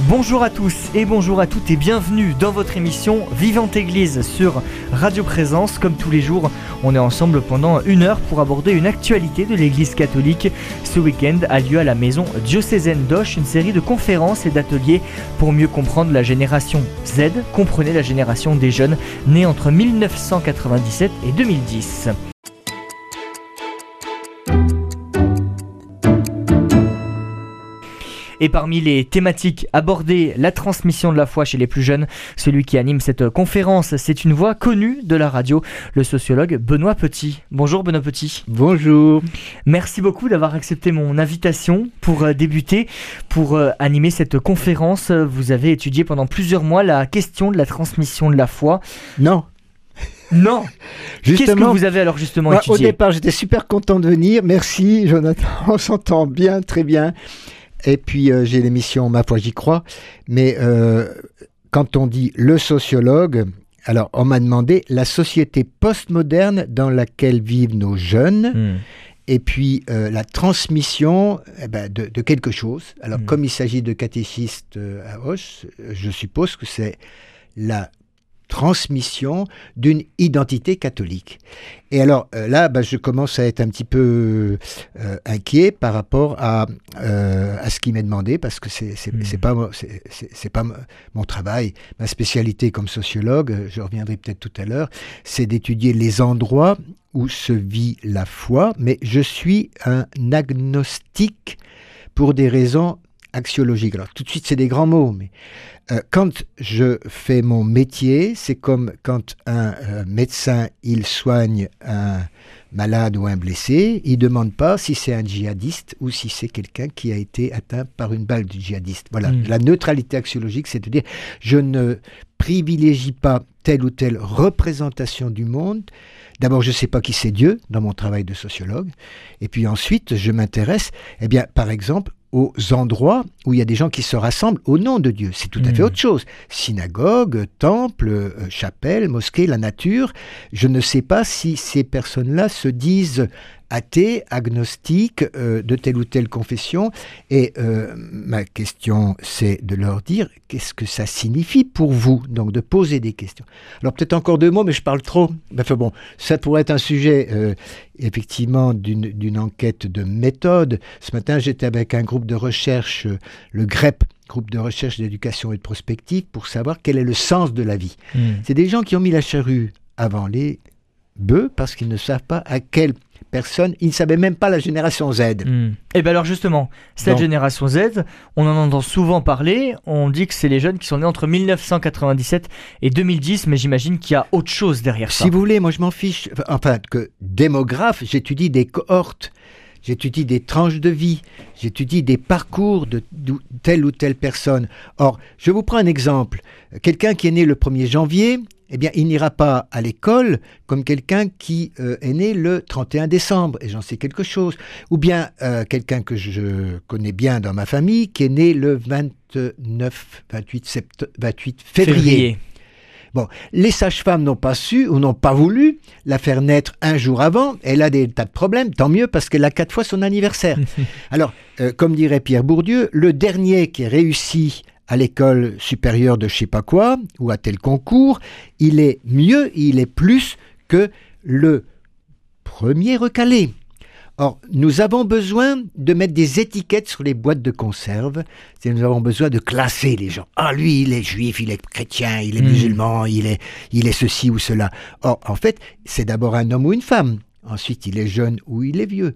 Bonjour à tous et bonjour à toutes et bienvenue dans votre émission Vivante Église sur Radio Présence. Comme tous les jours, on est ensemble pendant une heure pour aborder une actualité de l'Église catholique. Ce week-end a lieu à la maison diocésaine d'Oche une série de conférences et d'ateliers pour mieux comprendre la génération Z. Comprenez la génération des jeunes nés entre 1997 et 2010. Et parmi les thématiques abordées, la transmission de la foi chez les plus jeunes, celui qui anime cette conférence, c'est une voix connue de la radio, le sociologue Benoît Petit. Bonjour Benoît Petit. Bonjour. Merci beaucoup d'avoir accepté mon invitation pour euh, débuter, pour euh, animer cette conférence. Vous avez étudié pendant plusieurs mois la question de la transmission de la foi. Non, Non Qu'est-ce que vous avez alors justement moi, au étudié? départ, j'étais super content de venir. Merci, Jonathan. On s'entend bien, très bien. Et puis, euh, j'ai l'émission Ma foi, j'y crois. Mais euh, quand on dit le sociologue, alors on m'a demandé la société postmoderne dans laquelle vivent nos jeunes. Hmm. et puis euh, la transmission eh ben, de, de quelque chose. Alors, Mm. comme il s'agit de catéchistes euh, à Hoche, je suppose que c'est la transmission d'une identité catholique. Et alors euh, là, ben, je commence à être un petit peu euh, inquiet par rapport à, euh, à ce qui m'est demandé, parce que c'est c'est Mm. c'est pas c'est mon travail, ma spécialité comme sociologue. Je reviendrai peut-être tout à l'heure, c'est d'étudier les endroits où se vit la foi, mais je suis un agnostique pour des raisons axiologiques. Alors tout de suite, c'est des grands mots, mais euh, quand je fais mon métier, c'est comme quand un euh, médecin, il soigne un malade ou un blessé, il demande pas si c'est un djihadiste ou si c'est quelqu'un qui a été atteint par une balle du djihadiste. Voilà, Mm. la neutralité axiologique, c'est-à-dire je ne privilégie pas telle ou telle représentation du monde. D'abord, je ne sais pas qui c'est Dieu dans mon travail de sociologue. Et puis ensuite, je m'intéresse, eh bien, par exemple, aux endroits où il y a des gens qui se rassemblent au nom de Dieu. C'est tout à fait autre chose. Synagogue, temple, euh, chapelle, mosquée, la nature. Je ne sais pas si ces personnes-là se disent athées, agnostiques, euh, de telle ou telle confession. Et euh, ma question, c'est de leur dire qu'est-ce que ça signifie pour vous, donc de poser des questions. Alors peut-être encore deux mots, mais je parle trop. Enfin bon, ça pourrait être un sujet euh, effectivement d'une enquête de méthode. Ce matin, j'étais avec un groupe de recherche, le GREP, groupe de recherche d'éducation et de prospective, pour savoir quel est le sens de la vie. Hmm. C'est des gens qui ont mis la charrue avant les bœufs parce qu'ils ne savent pas à quelle personne, ils ne savaient même pas la génération Z. Hmm. Et bien alors justement, cette Donc- génération Z, on en entend souvent parler, on dit que c'est les jeunes qui sont nés entre 1997 et 2010, mais j'imagine qu'il y a autre chose derrière ça. Si vous voulez, moi je m'en fiche. Enfin, que démographe, j'étudie des cohortes, j'étudie des tranches de vie, j'étudie des parcours de telle ou telle personne. Or, je vous prends un exemple. Quelqu'un qui est né le 1er janvier, eh bien, il n'ira pas à l'école comme quelqu'un qui euh, est né le 31 décembre, et j'en sais quelque chose. Ou bien euh, quelqu'un que je connais bien dans ma famille, qui est né le 29, 28, sept- 28 février. Bon, les sages-femmes n'ont pas su ou n'ont pas voulu la faire naître un jour avant. Elle a des tas de problèmes, tant mieux parce qu'elle a quatre fois son anniversaire. Alors, euh, comme dirait Pierre Bourdieu, le dernier qui réussit à l'école supérieure de je sais pas quoi ou à tel concours, il est mieux, il est plus que le premier recalé. Or, nous avons besoin de mettre des étiquettes sur les boîtes de conserve. Nous avons besoin de classer les gens. Ah, lui, il est juif, il est chrétien, il est Mm. musulman, il est, il est ceci ou cela. Or, en fait, c'est d'abord un homme ou une femme. Ensuite, il est jeune ou il est vieux.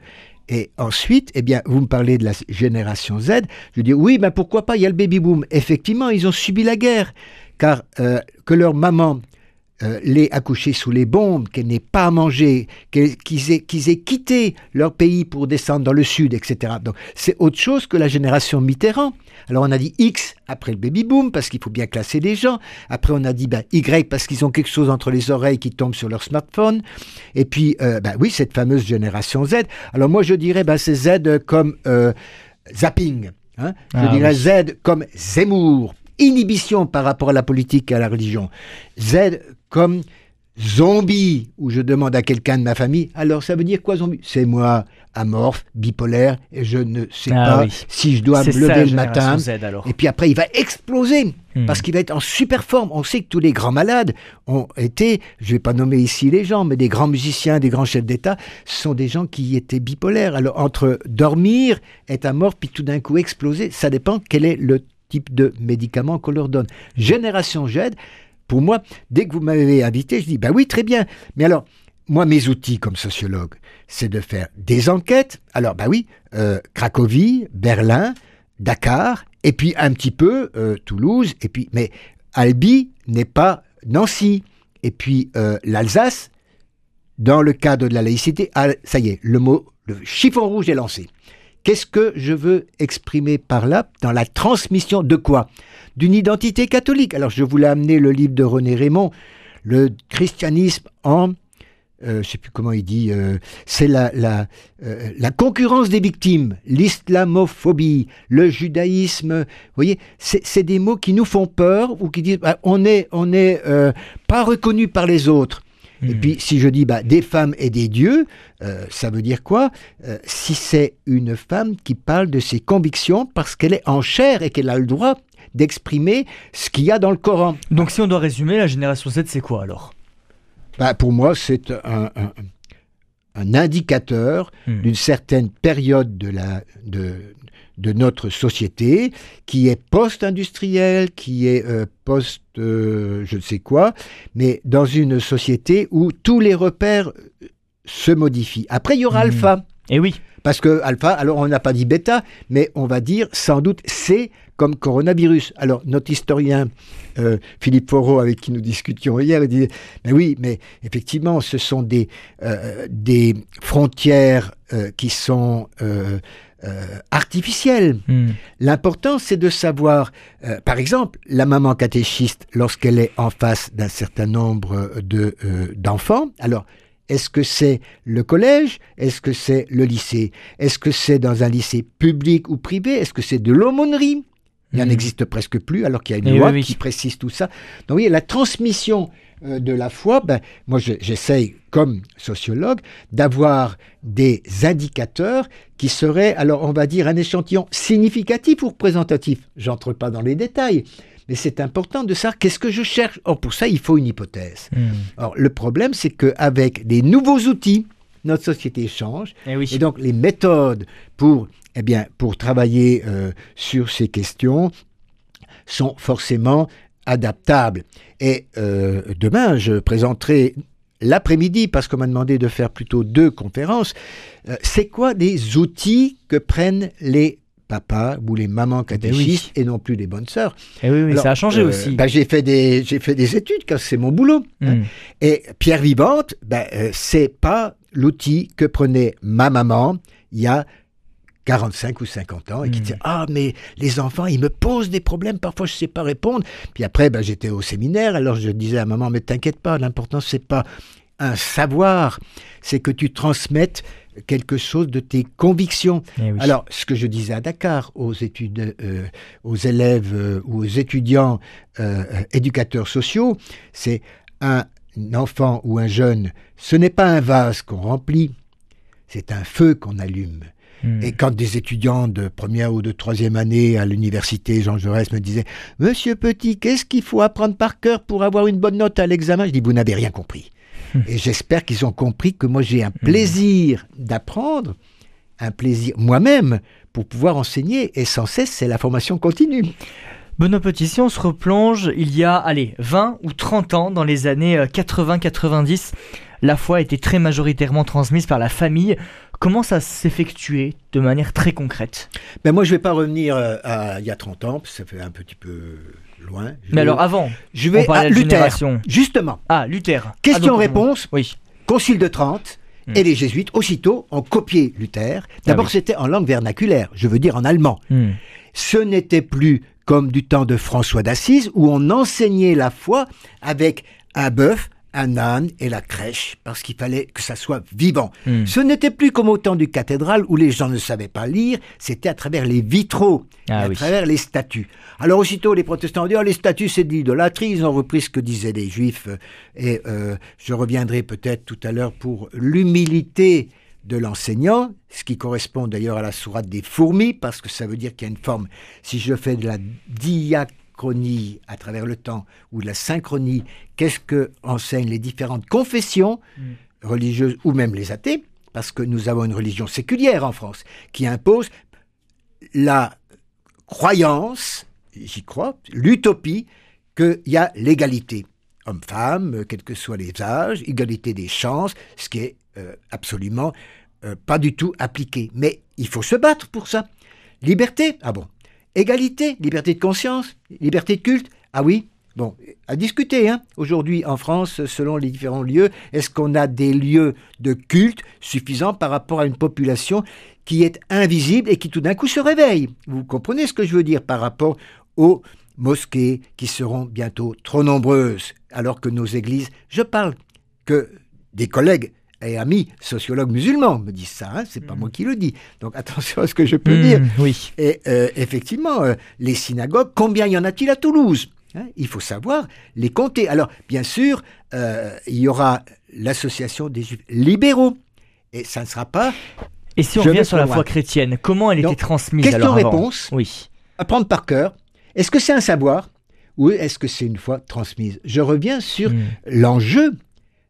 Et ensuite, eh bien, vous me parlez de la génération Z. Je dis oui, ben pourquoi pas Il y a le baby boom. Effectivement, ils ont subi la guerre, car euh, que leur maman euh, l'ait accouché sous les bombes, qu'elle n'ait pas à manger, qu'ils aient, quitté leur pays pour descendre dans le sud, etc. Donc c'est autre chose que la génération Mitterrand. Alors on a dit X après le baby boom parce qu'il faut bien classer les gens. Après on a dit ben, Y parce qu'ils ont quelque chose entre les oreilles qui tombe sur leur smartphone. Et puis euh, ben oui cette fameuse génération Z. Alors moi je dirais ben, c'est Z comme euh, zapping. hein. Je Ah dirais oui. Z comme Zemmour inhibition par rapport à la politique et à la religion. Z comme zombie, où je demande à quelqu'un de ma famille, alors ça veut dire quoi zombie? C'est moi, amorphe, bipolaire, et je ne sais Ah pas oui. si je dois me lever le matin. génération Z, alors. Et puis après, il va exploser. Hmm. Parce qu'il va être en super forme. On sait que tous les grands malades ont été, je vais pas nommer ici les gens, mais des grands musiciens, des grands chefs d'État, sont des gens qui étaient bipolaires. Alors entre dormir, être amorphe, puis tout d'un coup exploser, ça dépend quel est le type de médicament qu'on leur donne. Génération Z, pour moi, dès que vous m'avez invité, je dis, bah oui, très bien. Mais alors, moi, mes outils comme sociologue, c'est de faire des enquêtes. Alors, bah oui, euh, Cracovie, Berlin, Dakar, et puis un petit peu euh, Toulouse, et puis, mais Albi n'est pas Nancy. Et puis euh, l'Alsace, dans le cadre de la laïcité, ah, ça y est, le mot, le chiffon rouge est lancé. Qu'est-ce que je veux exprimer par là dans la transmission de quoi? D'une identité catholique. Alors je voulais amener le livre de René Raymond, le christianisme en euh, je ne sais plus comment il dit, euh, c'est la, la, euh, la concurrence des victimes, l'islamophobie, le judaïsme. Vous voyez, c'est des mots qui nous font peur ou qui disent on est, on est pas reconnu par les autres. Et Hmm. puis si je dis bah, des femmes et des dieux, euh, ça veut dire quoi? Euh, Si c'est une femme qui parle de ses convictions parce qu'elle est en chair et qu'elle a le droit d'exprimer ce qu'il y a dans le Coran. Donc si on doit résumer, la génération Z, c'est quoi alors? Bah, pour moi, c'est un, un- un indicateur Hmm. d'une certaine période de, la, de, de notre société qui est post-industrielle, qui est euh, post euh, je ne sais quoi, mais dans une société où tous les repères euh, se modifient. Après, il y aura Mhm. alpha. Eh oui. Parce que alpha, alors on n'a pas dit bêta, mais on va dire sans doute C comme coronavirus. Alors notre historien euh, Philippe Foreau, avec qui nous discutions hier, il disait, mais oui, mais effectivement, ce sont des, euh, des frontières euh, qui sont artificielles. Hmm. L'important, c'est de savoir, par exemple, la maman catéchiste, lorsqu'elle est en face d'un certain nombre de, d'enfants, alors, est-ce que c'est le collège? Est-ce que c'est le lycée? Est-ce que c'est dans un lycée public ou privé? Est-ce que c'est de l'aumônerie? Il n'en Mhm. existe presque plus, alors qu'il y a une Eh loi oui, oui. qui précise tout ça. Donc, vous voyez, la transmission euh, de la foi, ben, moi, je- j'essaye, comme sociologue, d'avoir des indicateurs qui seraient, alors, on va dire, un échantillon significatif ou représentatif. J'entre pas dans les détails. Mais c'est important de savoir qu'est-ce que je cherche. Or, pour ça, il faut une hypothèse. Hmm. Alors, le problème, c'est qu'avec des nouveaux outils, notre société change. Eh oui. Et donc, les méthodes pour, eh bien, pour travailler euh, sur ces questions sont forcément adaptables. Et euh, demain, je présenterai l'après-midi, parce qu'on m'a demandé de faire plutôt deux conférences, euh, c'est quoi des outils que prennent les papas ou les mamans catéchistes et non plus les bonnes sœurs? Eh oui, oui, Alors, ça a changé euh, aussi. ben, j'ai fait des j'ai fait des études car c'est mon boulot. hein. Hmm. Et Pierre Vivante, ben, euh, c'est pas l'outil que prenait ma maman il y a 45 ou 50 ans et qui Mm. disait ah mais les enfants ils me posent des problèmes parfois je sais pas répondre puis après ben, j'étais au séminaire alors je disais à maman mais t'inquiète pas l'important c'est pas un savoir c'est que tu transmettes quelque chose de tes convictions Eh oui. alors, ce que je disais à Dakar aux études, euh, aux élèves euh, ou aux étudiants euh, éducateurs sociaux, c'est un enfant ou un jeune, ce n'est pas un vase qu'on remplit, c'est un feu qu'on allume. Hmm. Et quand des étudiants de première ou de troisième année à l'université Jean Jaurès me disaient Monsieur Petit, qu'est-ce qu'il faut apprendre par cœur pour avoir une bonne note à l'examen? Je dis Vous n'avez rien compris. Et j'espère qu'ils ont compris que moi j'ai un plaisir d'apprendre, un plaisir moi-même pour pouvoir enseigner. Et sans cesse, c'est la formation continue. Benoît Petit, si on se replonge, il y a, allez, 20 ou 30 ans, dans les années euh, 80-90, la foi était très majoritairement transmise par la famille. Comment ça s'effectuait de manière très concrète? Mais moi, je ne vais pas revenir euh, à il y a 30 ans, parce que ça fait un petit peu loin. Je Mais vais- alors avant, je vais à Luther. génération. Justement, Ah, Luther. Ah, question-réponse, Oui. Concile de Trente. Hmm. Et les jésuites, aussitôt, ont copié Luther. D'abord, Ah oui. c'était en langue vernaculaire, je veux dire en allemand. Hmm. Ce n'était plus comme du temps de François d'Assise, où on enseignait la foi avec un bœuf, un âne et la crèche, parce qu'il fallait que ça soit vivant. Hmm. Ce n'était plus comme au temps du cathédral où les gens ne savaient pas lire, c'était à travers les vitraux, Ah à oui. travers les statues. Alors aussitôt les protestants ont dit, oh, les statues c'est de l'idolâtrie, ils ont repris ce que disaient les juifs, et euh, je reviendrai peut-être tout à l'heure pour l'humilité de l'enseignant, ce qui correspond d'ailleurs à la sourate des fourmis, parce que ça veut dire qu'il y a une forme, si je fais de la diachronie à travers le temps, ou de la synchronie, qu'est-ce que enseignent les différentes confessions religieuses, ou même les athées, parce que nous avons une religion séculière en France, qui impose la croyance, j'y crois, l'utopie, qu'il y a l'égalité. Homme-femme, euh, quels que soient les âges, égalité des chances, ce qui est euh, absolument euh, pas du tout appliqué. Mais il faut se battre pour ça. Liberté, ah bon. Égalité, liberté de conscience, liberté de culte, ah oui. Bon, à discuter, hein. Aujourd'hui, en France, selon les différents lieux, est-ce qu'on a des lieux de culte suffisants par rapport à une population qui est invisible et qui tout d'un coup se réveille? Vous comprenez ce que je veux dire par rapport aux mosquées qui seront bientôt trop nombreuses, alors que nos églises, je parle que des collègues et amis sociologues musulmans me disent ça, hein, c'est pas moi qui le dis. Donc attention à ce que je peux Hmm, dire. Oui. Et euh, effectivement, euh, les synagogues, combien y en a-t-il à Toulouse Hein, Il faut savoir les compter. Alors, bien sûr, euh, il y aura l'association des juifs libéraux. Et ça ne sera pas Et si on revient sur la foi chrétienne, comment elle était transmise question-réponse. Oui. apprendre par cœur. Est-ce que c'est un savoir ou est-ce que c'est une foi transmise? Je reviens sur Hmm. l'enjeu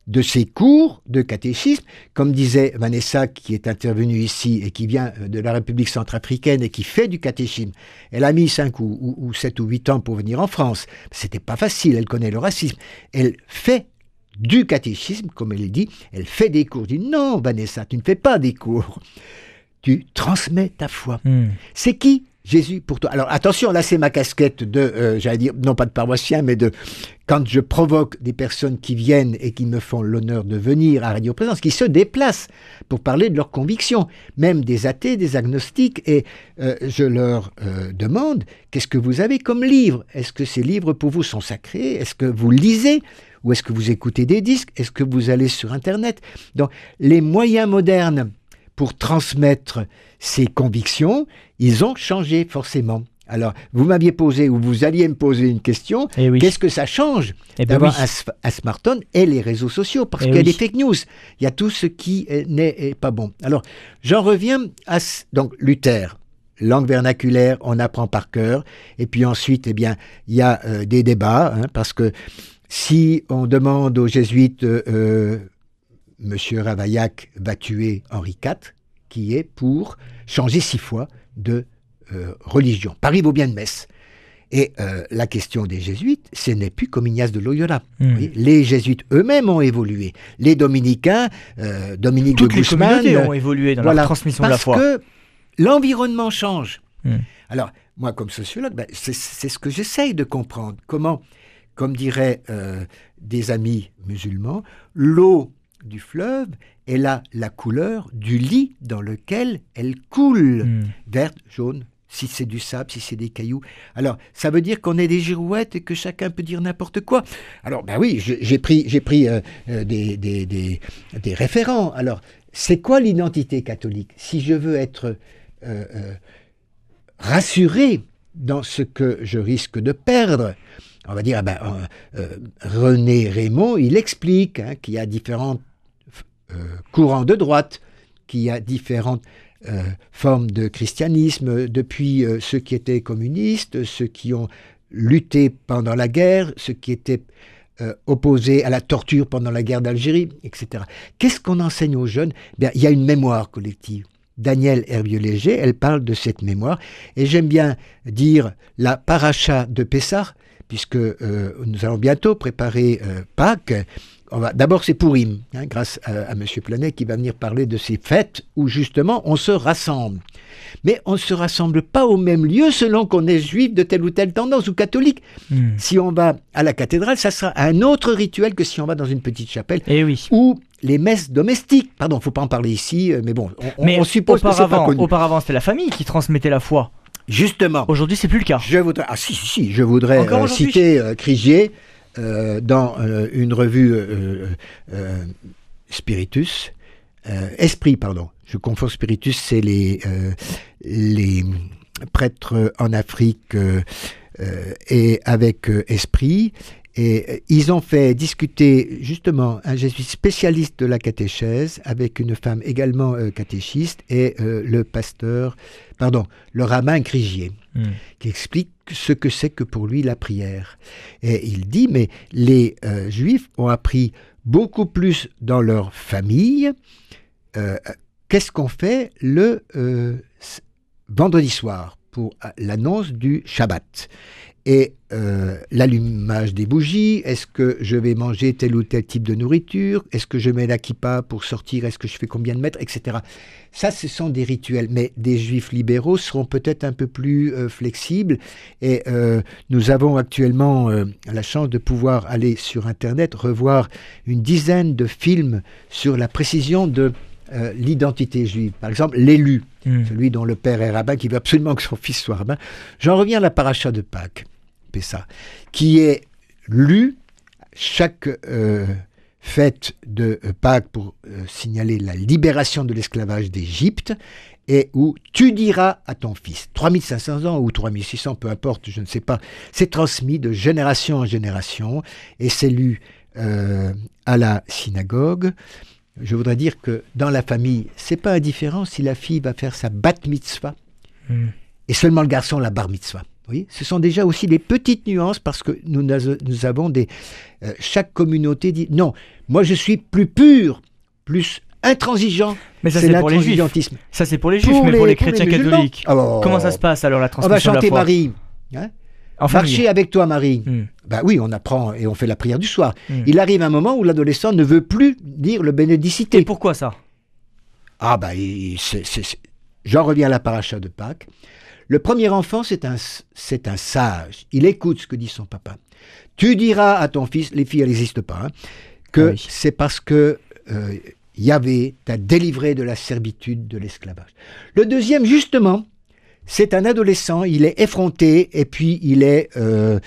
de ces cours de catéchisme, comme disait Vanessa qui est intervenue ici et qui vient euh, de la République centrafricaine et qui fait du catéchisme. Elle a mis 5 ou, ou, ou 7 ou 8 ans pour venir en France. C'était pas facile, elle connaît le racisme. Elle fait du catéchisme, comme elle dit, elle fait des cours. Je dis non, Vanessa, tu ne fais pas des cours. Tu transmets ta foi. Hmm. C'est qui Jésus pour toi. Alors attention, là c'est ma casquette de, euh, j'allais dire, non pas de paroissien, mais de quand je provoque des personnes qui viennent et qui me font l'honneur de venir à Radio Présence, qui se déplacent pour parler de leurs convictions, même des athées, des agnostiques, et euh, je leur euh, demande, qu'est-ce que vous avez comme livre? Est-ce que ces livres pour vous sont sacrés? Est-ce que vous lisez? Ou est-ce que vous écoutez des disques? Est-ce que vous allez sur Internet? Donc les moyens modernes pour transmettre ces convictions, ils ont changé forcément. Alors, vous m'aviez posé, ou vous alliez me poser une question, Eh oui. qu'est-ce que ça change Eh ben d'avoir oui. un, smartphone et les réseaux sociaux? Parce Eh qu'il y a oui. des fake news, il y a tout ce qui est- n'est est pas bon. Alors, j'en reviens à... Donc, Luther, langue vernaculaire, on apprend par cœur, et puis ensuite, eh bien, il y a euh, des débats, hein, parce que si on demande aux jésuites... euh, Monsieur Ravaillac va tuer Henri IV, qui est pour changer six fois de euh, religion. Paris vaut bien de messe. Et euh, la question des jésuites, ce n'est plus comme Ignace de Loyola. Hmm. Les jésuites eux-mêmes ont évolué. Les dominicains, euh, Dominique Toutes de les Guzman, communautés ont évolué dans voilà, la transmission de la parce foi. que l'environnement change. Hmm. Alors, moi, comme sociologue, ben, c'est c'est ce que j'essaye de comprendre. Comment, comme diraient euh, des amis musulmans, l'eau du fleuve est là la couleur du lit dans lequel elle coule. Hmm. Verte, jaune, si c'est du sable, si c'est des cailloux. Alors, ça veut dire qu'on est des girouettes et que chacun peut dire n'importe quoi. Alors, ben oui, j'ai pris, j'ai pris euh, euh, des, des, des, des référents. Alors, c'est quoi l'identité catholique? Si je veux être euh, rassuré dans ce que je risque de perdre, on va dire, ah ben, euh, euh, René Raymond, il explique hein, qu'il y a différents euh, courants de droite, qu'il y a différentes formes de christianisme, depuis ceux qui étaient communistes, ceux qui ont lutté pendant la guerre, ceux qui étaient opposés à la torture pendant la guerre d'Algérie, etc. Qu'est-ce qu'on enseigne aux jeunes? Bien, Il y a une mémoire collective. Daniel Hervieux-Léger, elle parle de cette mémoire, et j'aime bien dire la paracha de Pessah, puisque euh, nous allons bientôt préparer euh, Pâques. D'abord, c'est Pourim, hein, grâce à, à Monsieur Planet qui va venir parler de ces fêtes où justement on se rassemble. Mais on ne se rassemble pas au même lieu selon qu'on est juif de telle ou telle tendance ou catholique. Hmm. Si on va à la cathédrale, ça sera un autre rituel que si on va dans une petite chapelle Eh oui. ou les messes domestiques. Pardon, faut pas en parler ici, euh, mais bon, on, Mais on suppose que c'est pas auparavant, connu. auparavant c'était la famille qui transmettait la foi. Justement, Aujourd'hui, c'est plus le cas. je voudrais, ah si, si, si, je voudrais Encore euh, citer euh, Crigier, euh, dans une revue Spiritus, Esprit, pardon. Je confonds Spiritus, c'est les, les prêtres en Afrique et avec Esprit. Et euh, ils ont fait discuter justement un jésuite spécialiste de la catéchèse avec une femme également euh, catéchiste et euh, le pasteur, pardon, le rabbin Crigier Hmm. qui explique ce que c'est que pour lui la prière. Et il dit, mais les euh, juifs ont appris beaucoup plus dans leur famille. Qu'est-ce qu'on fait le vendredi soir pour l'annonce du Shabbat et euh, l'allumage des bougies, est-ce que je vais manger tel ou tel type de nourriture, est-ce que je mets la kippa pour sortir, est-ce que je fais combien de mètres, etc. Ça, ce sont des rituels, mais des juifs libéraux seront peut-être un peu plus euh, flexibles. Et euh, nous avons actuellement la chance de pouvoir aller sur Internet revoir une dizaine de films sur la précision de euh, l'identité juive. Par exemple, l'élu, Hmm. celui dont le père est rabbin, qui veut absolument que son fils soit rabbin. J'en reviens à la paracha de Pâques, Pessa, qui est lu chaque euh, fête de euh, Pâques pour euh, signaler la libération de l'esclavage d'Égypte et où tu diras à ton fils, 3500 ans ou 3600, peu importe, je ne sais pas, c'est transmis de génération en génération et c'est lu euh, à la synagogue. Je voudrais dire que dans la famille, c'est pas indifférent si la fille va faire sa bat mitzvah Hmm. et seulement le garçon la bar mitzvah. Oui, ce sont déjà aussi des petites nuances parce que nous, avons des. euh, chaque communauté dit non, moi je suis plus pur, plus intransigeant. Mais ça, c'est pour les juifs. Ça, c'est pour les juifs, mais pour les chrétiens catholiques. Oh. Comment ça se passe alors la On va transmission de la chanter foi? Marie. Hein? Marcher avec toi, Marie. Ben oui, on apprend et on fait la prière du soir. Hmm. Il arrive un moment où l'adolescent ne veut plus dire le Et bénédicité. pourquoi ça? Ah c'est- j'en reviens à la paracha de Pâques. Le premier enfant, c'est un, c'est un sage. Il écoute ce que dit son papa. Tu diras à ton fils, les filles, elles n'existent pas, hein, que Ah oui. c'est parce que euh, Yahvé t'a délivré de la servitude de l'esclavage. Le deuxième, justement, c'est un adolescent, il est effronté et puis il est euh,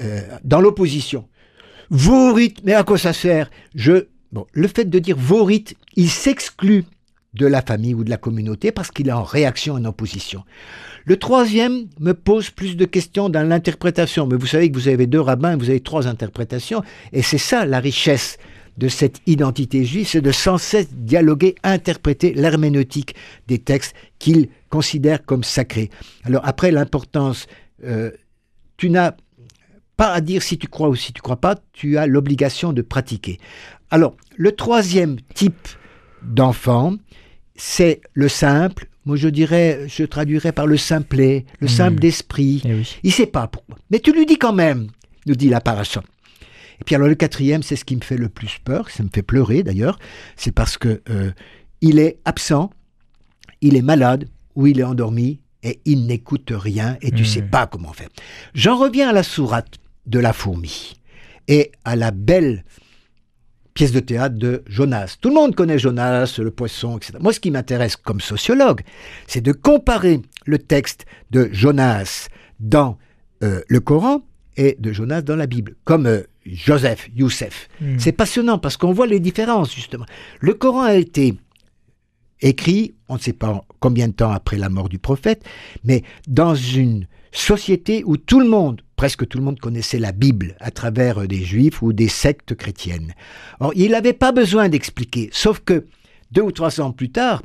euh, dans l'opposition. Vos rites, mais à quoi ça sert? Je, bon, Le fait de dire vos rites, il s'exclut de la famille ou de la communauté parce qu'il est en réaction, en opposition. Le troisième me pose plus de questions dans l'interprétation. Mais vous savez que vous avez deux rabbins, vous avez trois interprétations, et c'est ça la richesse de cette identité juive, c'est de sans cesse dialoguer, interpréter l'herméneutique des textes qu'il considère comme sacrés. Alors après l'importance, euh, tu n'as pas à dire si tu crois ou si tu crois pas, tu as l'obligation de pratiquer. Alors le troisième type d'enfant, c'est le simple. Moi, je dirais, je traduirais par le simplet, le Hmm. simple d'esprit. Eh oui. Il sait pas pourquoi. Mais tu lui dis quand même, nous dit la paracha. Et puis alors le quatrième, c'est ce qui me fait le plus peur, ça me fait pleurer d'ailleurs, c'est parce que euh, il est absent, il est malade ou il est endormi et il n'écoute rien et tu Hmm. sais pas comment faire. J'en reviens à la sourate de la fourmi et à la belle pièce de théâtre de Jonas. Tout le monde connaît Jonas, le poisson, etc. Moi, ce qui m'intéresse comme sociologue, c'est de comparer le texte de Jonas dans euh, le Coran et de Jonas dans la Bible, comme euh, Joseph, Youssef. Hmm. C'est passionnant parce qu'on voit les différences, justement. Le Coran a été écrit, on ne sait pas combien de temps après la mort du prophète, mais dans une société où tout le monde, presque tout le monde connaissait la Bible à travers euh, des juifs ou des sectes chrétiennes. Or, il n'avait pas besoin d'expliquer, sauf que deux ou trois ans plus tard,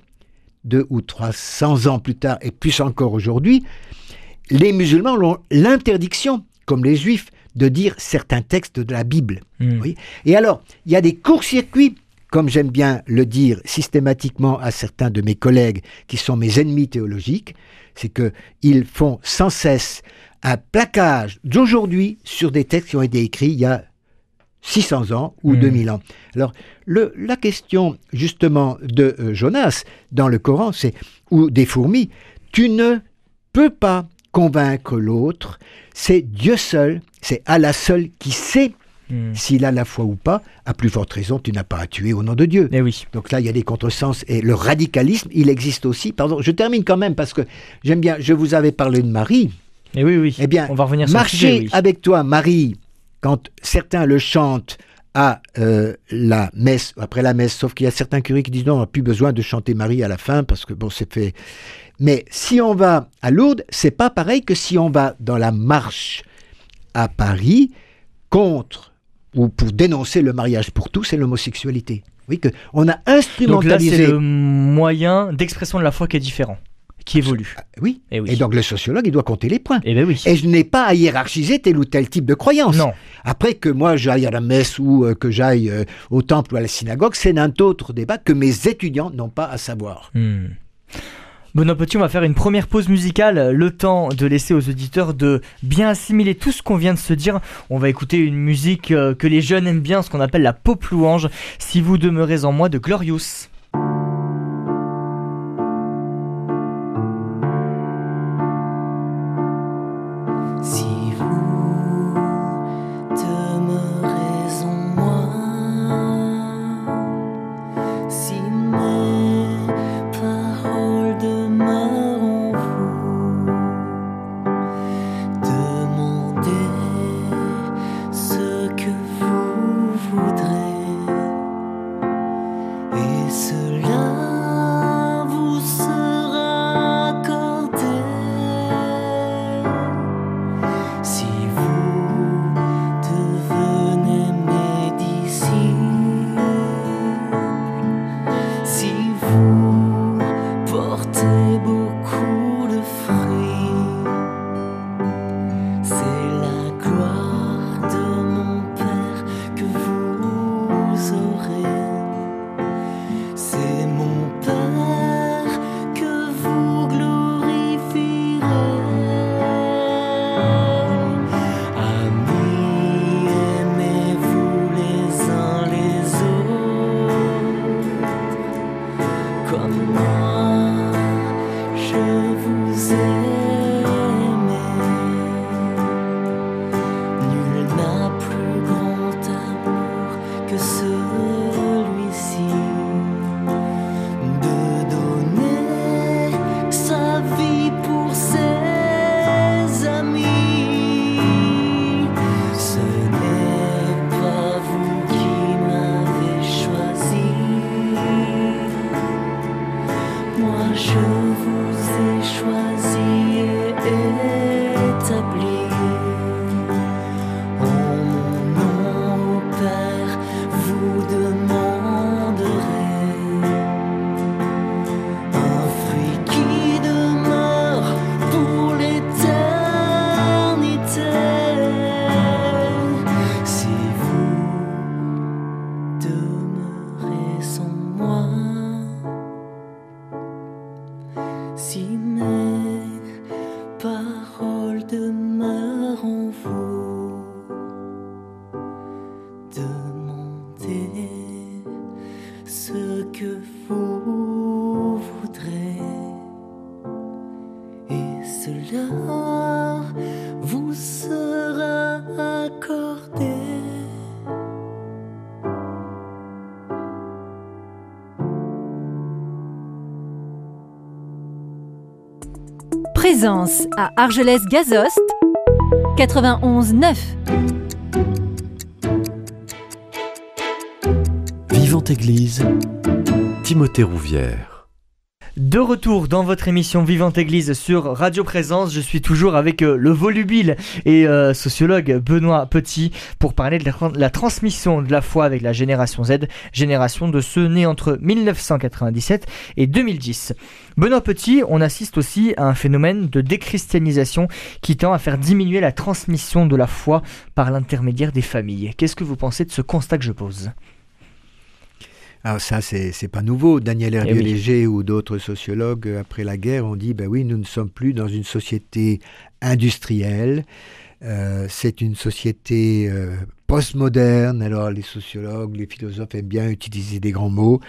deux ou trois cents ans plus tard, et plus encore aujourd'hui, les musulmans ont l'interdiction, comme les juifs, de dire certains textes de la Bible. Hmm. Oui. Et alors, il y a des courts-circuits, comme j'aime bien le dire systématiquement à certains de mes collègues qui sont mes ennemis théologiques, c'est que ils font sans cesse un plaquage d'aujourd'hui sur des textes qui ont été écrits il y a 600 ans ou Hmm. 2000 ans. Alors, le- la question justement de euh, Jonas dans le Coran, c'est ou des fourmis, tu ne peux pas convaincre l'autre, c'est Dieu seul, c'est Allah seul qui sait Hmm. s'il a la foi ou pas, à plus forte raison, tu n'as pas à tuer au nom de Dieu. Eh oui. Donc là, il y a des contresens et le radicalisme, il existe aussi. Pardon, je termine quand même parce que j'aime bien, je vous avais parlé de Marie. Eh oui, oui. Eh bien, on va revenir sur Marcher sujet, oui. avec toi, Marie, quand certains le chantent à euh, la messe, après la messe, sauf qu'il y a certains curés qui disent non, on n'a plus besoin de chanter Marie à la fin parce que bon, c'est fait. Mais si on va à Lourdes, c'est pas pareil que si on va dans la marche à Paris contre ou pour dénoncer le mariage pour tous et l'homosexualité. Oui, que on a Donc là, instrumentalisé. c'est le moyen d'expression de la foi qui est différent, qui évolue. Oui. Eh oui. Et donc le sociologue, il doit compter les points. Eh ben oui. Et je n'ai pas à hiérarchiser tel ou tel type de croyance. Non. Après que moi j'aille à la messe ou euh, que j'aille euh, au temple ou à la synagogue, c'est un autre débat que mes étudiants n'ont pas à savoir. Hmm. Benoît Petit, on va faire une première pause musicale, le temps de laisser aux auditeurs de bien assimiler tout ce qu'on vient de se dire. On va écouter une musique euh, que les jeunes aiment bien, ce qu'on appelle la pop louange. Si vous demeurez en moi de Glorious. Si ce que vous voudrez, et cela vous sera accordé. Présence à Argelès-Gazost 91 9. Église, Timothée Rouvière. De retour dans votre émission Vivante Église sur Radio Présence, je suis toujours avec euh, le volubile et euh, sociologue Benoît Petit pour parler de la, la transmission de la foi avec la génération Z, génération de ceux nés entre 1997 et 2010. Benoît Petit, on assiste aussi à un phénomène de déchristianisation qui tend à faire diminuer la transmission de la foi par l'intermédiaire des familles. Qu'est-ce que vous pensez de ce constat que je pose? Alors ça, c'est pas nouveau. Daniel Eh oui. Hervieux-Léger ou d'autres sociologues, euh, après la guerre, ont dit, ben oui, nous ne sommes plus dans une société industrielle. Euh, c'est une société euh, postmoderne. Alors les sociologues, les philosophes aiment bien utiliser des grands mots.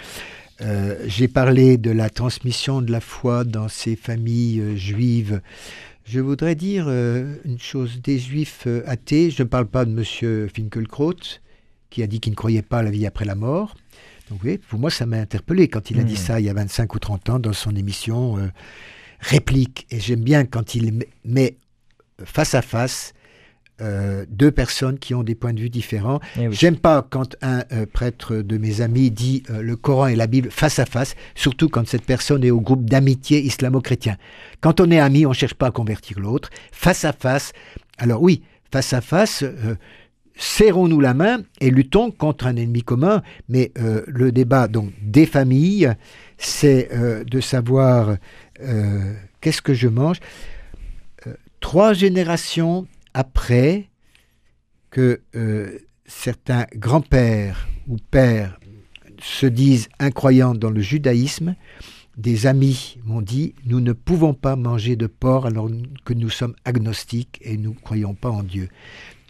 Euh, J'ai parlé de la transmission de la foi dans ces familles juives. Je voudrais dire une chose des juifs athées. Je ne parle pas de M. Finkelkraut, qui a dit qu'il ne croyait pas à la vie après la mort. Donc pour moi, ça m'a interpellé quand il a dit Hmm. ça il y a 25 ou 30 ans dans son émission euh, Réplique. Et j'aime bien quand il met- face à face euh, deux personnes qui ont des points de vue différents. Eh oui. J'aime pas quand un euh, prêtre de mes amis dit euh, le Coran et la Bible face à face, surtout quand cette personne est au groupe d'amitié islamo-chrétien. Quand on est amis, on cherche pas à convertir l'autre. Face à face, alors oui, face à face, serrons-nous la main et luttons contre un ennemi commun. Mais euh, le débat donc des familles, c'est euh, de savoir euh, qu'est-ce que je mange. Trois générations après que certains grands-pères ou pères se disent incroyants dans le judaïsme, des amis m'ont dit nous ne pouvons pas manger de porc alors que nous sommes agnostiques et nous ne croyons pas en Dieu.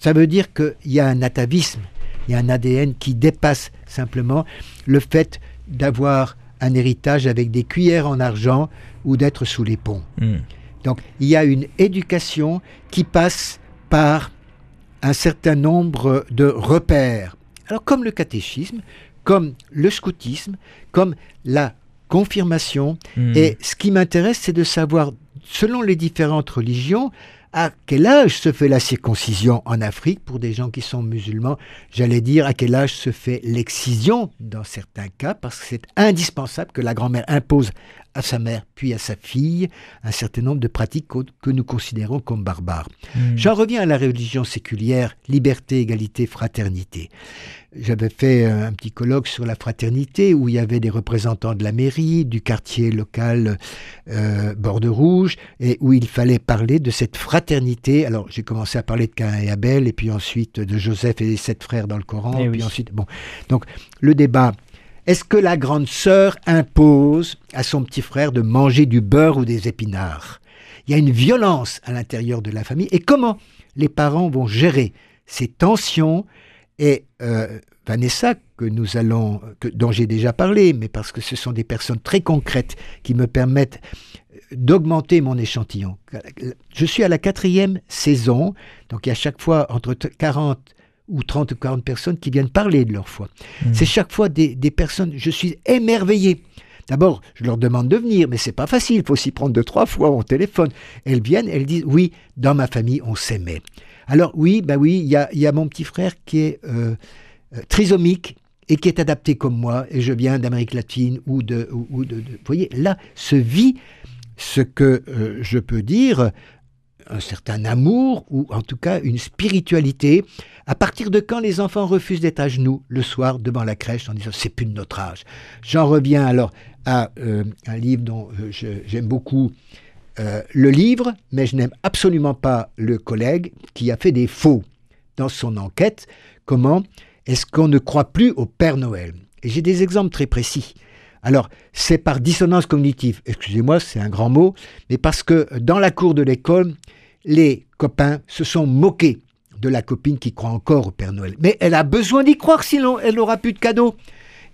Ça veut dire qu'il y a un atavisme, il y a un ADN qui dépasse simplement le fait d'avoir un héritage avec des cuillères en argent ou d'être sous les ponts. Hmm. Donc il y a une éducation qui passe par un certain nombre de repères. Alors comme le catéchisme, comme le scoutisme, comme la confirmation. Hmm. Et ce qui m'intéresse, c'est de savoir, selon les différentes religions, à quel âge se fait la circoncision en Afrique pour des gens qui sont musulmans? J'allais dire à quel âge se fait l'excision dans certains cas, parce que c'est indispensable que la grand-mère impose à sa mère puis à sa fille un certain nombre de pratiques que nous considérons comme barbares. Hmm. J'en reviens à la religion séculière, liberté, égalité, fraternité. J'avais fait un petit colloque sur la fraternité où il y avait des représentants de la mairie, du quartier local euh, Borde Rouge, et où il fallait parler de cette fraternité. Alors j'ai commencé à parler de Cain et Abel, et puis ensuite de Joseph et les sept frères dans le Coran, Eh et oui. puis ensuite bon. Donc le débat. Est-ce que la grande sœur impose à son petit frère de manger du beurre ou des épinards? Il y a une violence à l'intérieur de la famille. Et comment les parents vont gérer ces tensions? Et euh, Vanessa, que nous allons, dont j'ai déjà parlé, mais parce que ce sont des personnes très concrètes qui me permettent d'augmenter mon échantillon. Je suis à la quatrième saison, donc a chaque fois entre 40 ou 30 ou 40 personnes qui viennent parler de leur foi. Mm. C'est chaque fois des, des personnes, je suis émerveillé. D'abord, je leur demande de venir, mais c'est pas facile, il faut s'y prendre deux, trois fois au téléphone. Elles viennent, elles disent, oui, dans ma famille, on s'aimait. Alors oui, bah oui, il y a, il y a mon petit frère qui est euh, euh, trisomique et qui est adapté comme moi, et je viens d'Amérique latine ou de, ou, ou de, de- Vous voyez, là se vit ce que euh, je peux dire, un certain amour, ou en tout cas une spiritualité. À partir de quand les enfants refusent d'être à genoux le soir devant la crèche en disant c'est plus de notre âge? J'en reviens alors à euh, un livre dont euh, j'aime beaucoup euh, le livre, mais je n'aime absolument pas le collègue qui a fait des faux dans son enquête. Comment est-ce qu'on ne croit plus au Père Noël? Et j'ai des exemples très précis. Alors, c'est par dissonance cognitive. Excusez-moi, c'est un grand mot, mais parce que dans la cour de l'école, les copains se sont moqués de la copine qui croit encore au Père Noël. Mais elle a besoin d'y croire, sinon elle n'aura plus de cadeaux.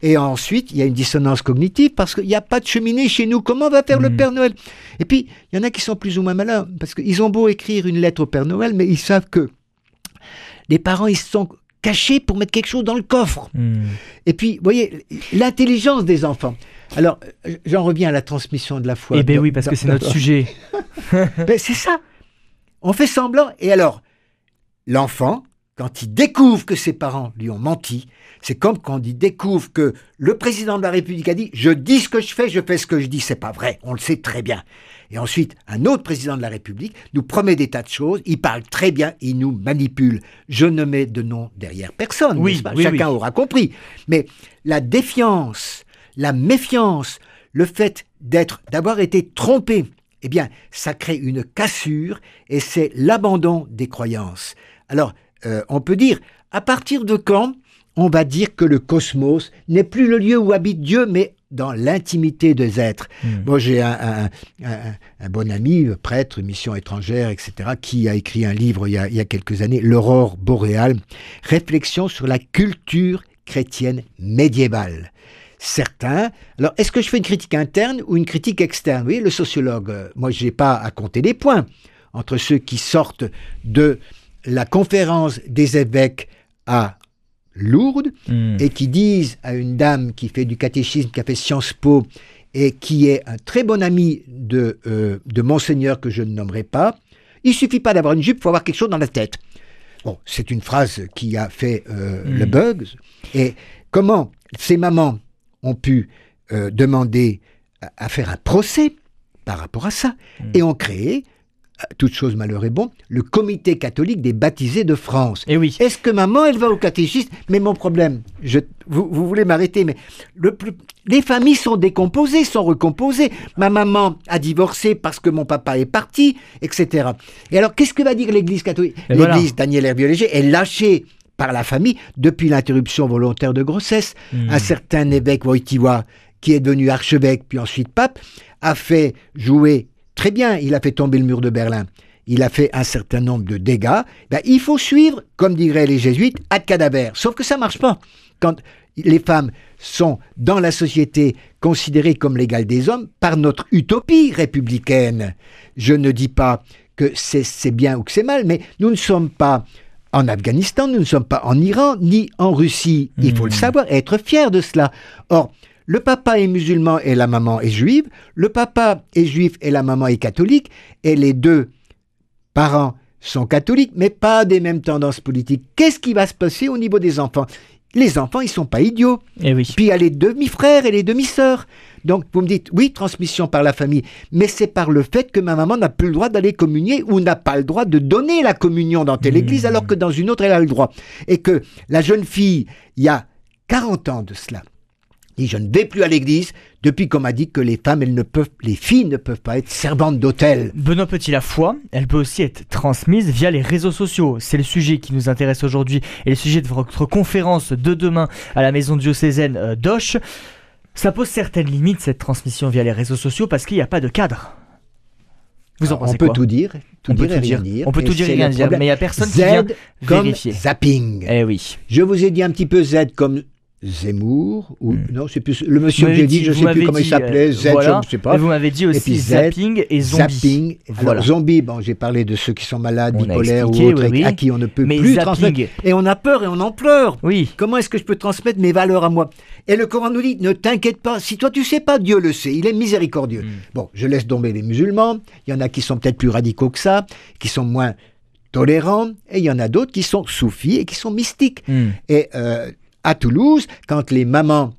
Et ensuite, il y a une dissonance cognitive parce qu'il n'y a pas de cheminée chez nous. Comment va faire le Mhm. Père Noël? Et puis, il y en a qui sont plus ou moins malins parce qu'ils ont beau écrire une lettre au Père Noël, mais ils savent que les parents, ils se sont cachés pour mettre quelque chose dans le coffre. Hmm. Et puis, vous voyez, l'intelligence des enfants. Alors, j'en reviens à la transmission de la foi. Eh bien oui, parce que c'est notre sujet. Ben, c'est ça. On fait semblant. Et alors, l'enfant, quand il découvre que ses parents lui ont menti, c'est comme quand il découvre que le président de la République a dit Je dis ce que je fais, je fais ce que je dis. C'est pas vrai. On le sait très bien. Et ensuite, un autre président de la République nous promet des tas de choses. Il parle très bien, il nous manipule. Je ne mets de nom derrière personne. Oui, n'est-ce pas oui, Chacun oui. aura compris. Mais la défiance, la méfiance, le fait d'être, d'avoir été trompé, eh bien, ça crée une cassure et c'est l'abandon des croyances. Alors, euh, on peut dire, à partir de quand on va dire que le cosmos n'est plus le lieu où habite Dieu, mais dans l'intimité des êtres. Hmm. Moi, j'ai un, un- un- un bon ami, euh, prêtre, mission étrangère, etc., qui a écrit un livre il y a, il y a quelques années, L'aurore boréale, réflexion sur la culture chrétienne médiévale. Certains. Alors, est-ce que je fais une critique interne ou une critique externe? Oui, le sociologue, euh, moi, je n'ai pas à compter les points entre ceux qui sortent de la conférence des évêques à Lourdes Hmm. et qui disent à une dame qui fait du catéchisme, qui a fait Sciences Po, et qui est un très bon ami de, euh, de Monseigneur que je ne nommerai pas, il suffit pas d'avoir une jupe, il faut avoir quelque chose dans la tête. Bon, c'est une phrase qui a fait euh, Mm. le bug. Et comment ces mamans ont pu euh, demander à, à faire un procès par rapport à ça Mm. et ont créé, toute chose malheur est bon, le comité catholique des baptisés de France. Et oui. Est-ce que maman, elle va au catéchisme? Mais mon problème, je, vous, vous voulez m'arrêter, mais le plus, les familles sont décomposées, sont recomposées. Ma maman a divorcé parce que mon papa est parti, etc. Et alors, qu'est-ce que va dire l'Église catholique? Voilà. L'Église, Daniel Hervieux-Léger, est lâchée par la famille depuis l'interruption volontaire de grossesse. Mm. Un certain évêque Wojtyła, qui est devenu archevêque puis ensuite pape, a fait jouer très bien, il a fait tomber le mur de Berlin. Il a fait un certain nombre de dégâts. Ben, il faut suivre, comme diraient les jésuites, ad cadaver. Sauf que ça marche pas. Quand les femmes sont dans la société considérées comme l'égale des hommes par notre utopie républicaine. Je ne dis pas que c'est bien ou que c'est mal, mais nous ne sommes pas en Afghanistan, nous ne sommes pas en Iran, ni en Russie. Il faut le Hmm. savoir et être fier de cela. Or, le papa est musulman et la maman est juive, le papa est juif et la maman est catholique, et les deux parents sont catholiques, mais pas des mêmes tendances politiques. Qu'est-ce qui va se passer au niveau des enfants? Les enfants, ils sont pas idiots. Et oui. Puis il y a les demi-frères et les demi-sœurs. Donc vous me dites, oui, transmission par la famille, mais c'est par le fait que ma maman n'a plus le droit d'aller communier ou n'a pas le droit de donner la communion dans telle Mmh. église alors que dans une autre, elle a le droit. Et que la jeune fille, il y a 40 ans de cela, dit je ne vais plus à l'église depuis qu'on m'a dit que les femmes, elles ne peuvent, les filles ne peuvent pas être servantes d'hôtel. Benoît Petit, la foi, elle peut aussi être transmise via les réseaux sociaux. C'est le sujet qui nous intéresse aujourd'hui et le sujet de votre conférence de demain à la maison diocésaine euh, d'Auch. Ça pose certaines limites, cette transmission via les réseaux sociaux, parce qu'il n'y a pas de cadre. Vous en Alors, pensez on peut quoi tout dire, tout On peut dire et tout rien dire. dire. On peut tout dire et rien dire, mais il n'y a personne Z qui vient comme vérifier. zapping. Eh oui. Je vous ai dit un petit peu Z comme Zemmour, ou Hmm. non, c'est plus le monsieur que j'ai dit, je vous sais plus comment il s'appelait, euh, Z, voilà. je ne sais pas. Et vous m'avez dit aussi puis Z, zapping et zombie. Zapping. Voilà. Zombie, bon, j'ai parlé de ceux qui sont malades, On bipolaires ou autres, oui, oui. à qui on ne peut Mais plus zapping, transmettre. Et on a peur et on en pleure. oui. Comment est-ce que je peux transmettre mes valeurs à moi? Et le Coran nous dit, ne t'inquiète pas, si toi tu sais pas, Dieu le sait, il est miséricordieux. Mm. Bon, je laisse tomber les musulmans, il y en a qui sont peut-être plus radicaux que ça, qui sont moins tolérants, et il y en a d'autres qui sont soufis et qui sont mystiques. Hmm. Et euh, à Toulouse, quand les mamans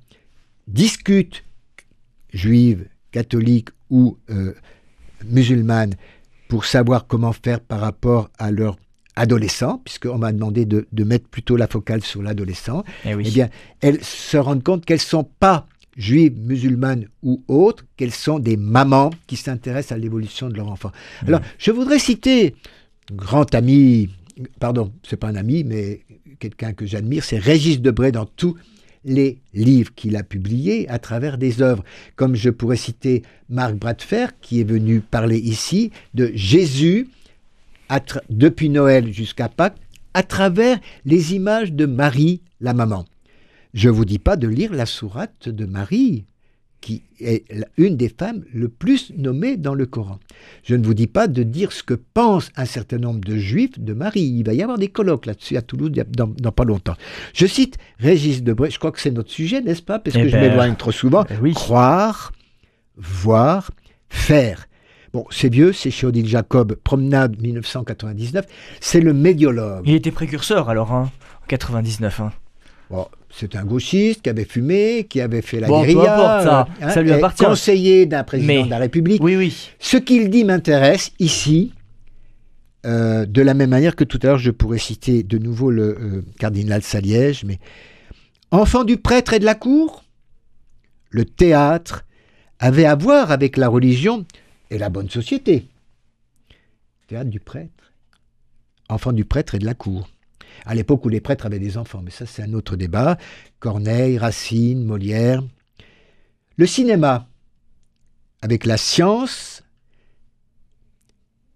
discutent, juives, catholiques ou euh, musulmanes, pour savoir comment faire par rapport à leur adolescent, puisqu'on m'a demandé de, de mettre plutôt la focale sur l'adolescent, Eh oui. eh bien, elles se rendent compte qu'elles ne sont pas juives, musulmanes ou autres, qu'elles sont des mamans qui s'intéressent à l'évolution de leur enfant. Alors, je voudrais citer un grand ami, pardon, c'est pas un ami, mais quelqu'un que j'admire, c'est Régis Debray dans tous les livres qu'il a publiés à travers des œuvres. Comme je pourrais citer Marc Bradfer, qui est venu parler ici de Jésus depuis Noël jusqu'à Pâques, à travers les images de Marie, la maman. Je ne vous dis pas de lire la sourate de Marie, qui est une des femmes le plus nommées dans le Coran. Je ne vous dis pas de dire ce que pense un certain nombre de juifs de Marie. Il va y avoir des colloques là-dessus à Toulouse dans, dans pas longtemps. Je cite Régis Debray, je crois que c'est notre sujet, n'est-ce pas? Parce Eh que je ben, m'éloigne trop souvent. eh oui. Croire, voir, faire. Bon, c'est vieux, c'est chez Odile Jacob, Promenade 1999. C'est le médiologue. Il était précurseur alors, hein, en 99. Hein. Bon, c'est un gauchiste qui avait fumé, qui avait fait la Bon, peu guérilla. importe, ça. euh, Ça lui appartient. Conseiller d'un président Mais- de la République. Oui, oui. Ce qu'il dit m'intéresse ici, euh, de la même manière que tout à l'heure, je pourrais citer de nouveau le euh, cardinal Saliège, mais enfant du prêtre et de la cour, le théâtre avait à voir avec la religion et la bonne société. Théâtre du prêtre, enfant du prêtre et de la cour. À l'époque où les prêtres avaient des enfants, mais ça c'est un autre débat. Corneille, Racine, Molière. Le cinéma, avec la science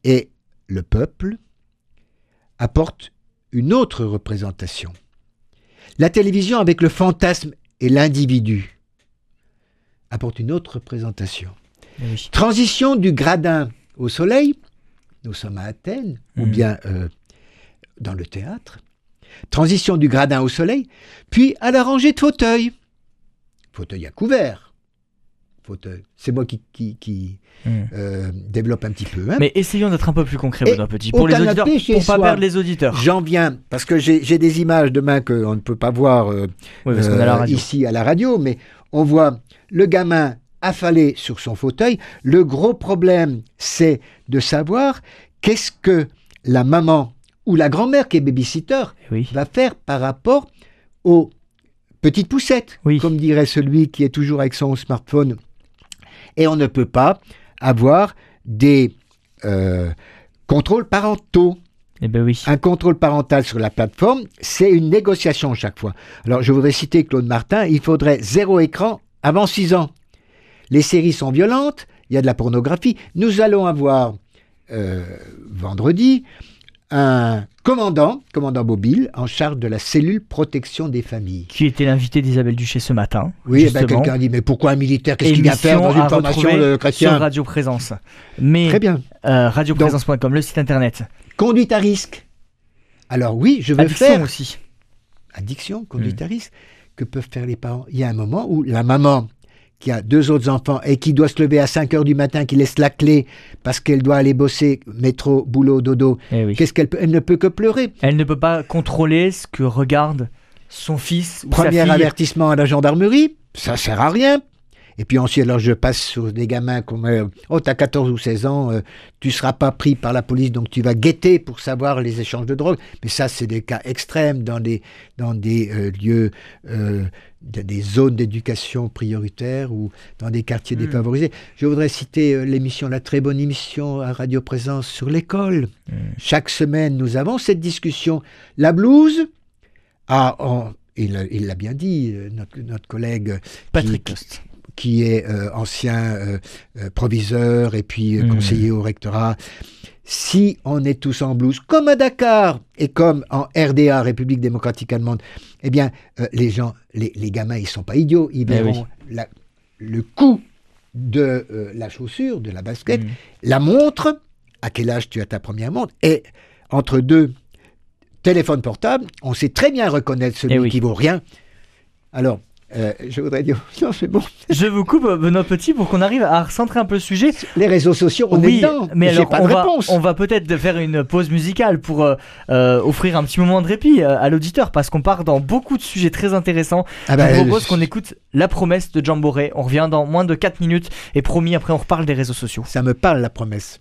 et le peuple, apporte une autre représentation. La télévision, avec le fantasme et l'individu, apporte une autre représentation. Oui. Transition du gradin au soleil, nous sommes à Athènes, ou Mhm. bien euh, dans le théâtre. Transition du gradin au soleil, puis à la rangée de fauteuils. Fauteuil à couvert. fauteuil. C'est moi qui, qui, qui, Hmm. euh, développe un petit peu. hein. Mais essayons d'être un peu plus concret, Et Benoît Petit, pour les auditeurs, pour pas soi. perdre les auditeurs. J'en viens, parce que j'ai des images demain qu'on ne peut pas voir euh, Oui, parce la euh, ici à la radio, mais on voit le gamin affalé sur son fauteuil. Le gros problème, c'est de savoir qu'est-ce que la maman ou la grand-mère qui est babysitter Oui. va faire par rapport aux petites poussettes, Oui. comme dirait celui qui est toujours avec son smartphone. Et on ne peut pas avoir des euh, contrôles parentaux. Eh ben oui. Un contrôle parental sur la plateforme, c'est une négociation chaque fois. Alors, je voudrais citer Claude Martin, il faudrait zéro écran avant 6 ans. Les séries sont violentes, il y a de la pornographie. Nous allons avoir euh, vendredi un commandant, commandant mobile, en charge de la cellule protection des familles. Qui était l'invité d'Isabelle Duché ce matin. Oui, eh ben, quelqu'un dit, mais pourquoi un militaire Qu'est-ce qu'il vient faire dans une formation de sur Radio Présence. Mais Très bien. euh, radioprésence.com, le site internet. Conduite à risque. Alors oui, je veux Addiction faire aussi. addiction, conduite à risque, que peuvent faire les parents? Il y a un moment où la maman qui a deux autres enfants et qui doit se lever à 5 heures du matin, qui laisse la clé parce qu'elle doit aller bosser, métro, boulot, dodo, Eh oui. qu'est-ce qu'elle peut Elle ne peut que pleurer. Elle ne peut pas contrôler ce que regarde son fils ou sa Premier fille. avertissement à la gendarmerie, ça sert à rien. Et puis ensuite, alors je passe sur des gamins comme euh, Oh, t'as 14 ou 16 ans, euh, tu seras pas pris par la police, donc tu vas guetter pour savoir les échanges de drogue. Mais ça, c'est des cas extrêmes dans des, dans des euh, lieux, euh, de- des zones d'éducation prioritaire ou dans des quartiers Mm. défavorisés. Je voudrais citer euh, l'émission, la très bonne émission à Radio Présence sur l'école. Mm. Chaque semaine, nous avons cette discussion. La blouse, ah, on- il l'a bien dit, notre, notre collègue Patrick qui- Coste. Qui est euh, ancien euh, euh, proviseur et puis Mhm. conseiller au rectorat, si on est tous en blouse, comme à Dakar et comme en RDA, République démocratique allemande, eh bien, les gens, les, les gamins, ils sont pas idiots. Ils Eh verront la- le coût de la chaussure, de la basket, Mm. la montre, à quel âge tu as ta première montre, et entre deux téléphones portables, on sait très bien reconnaître celui Eh oui. qui vaut rien. Alors, euh, je voudrais dire, non, c'est bon. Je vous coupe, euh, Benoît Petit, pour qu'on arrive à recentrer un peu le sujet. Les réseaux sociaux, on oui, est dedans. mais alors pas on de va, réponse. on va peut-être faire une pause musicale pour euh, offrir un petit moment de répit à l'auditeur parce qu'on part dans beaucoup de sujets très intéressants. Ah Je bah, vous propose qu'on écoute La promesse de Jamboree. On revient dans moins de 4 minutes et promis après on reparle des réseaux sociaux. Ça me parle la promesse.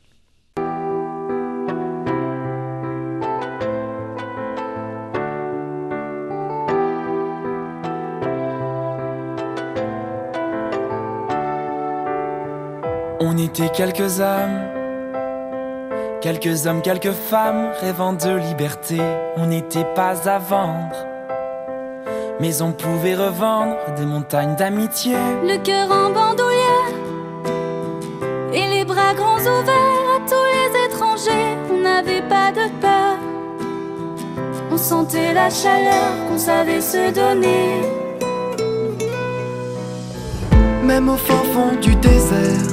On était quelques âmes, quelques hommes, quelques femmes rêvant de liberté. On n'était pas à vendre, mais on pouvait revendre des montagnes d'amitié. le cœur en bandoulière et les bras grands ouverts à tous les étrangers. On n'avait pas de peur, on sentait la chaleur qu'on savait se donner. Même au fin fond du désert,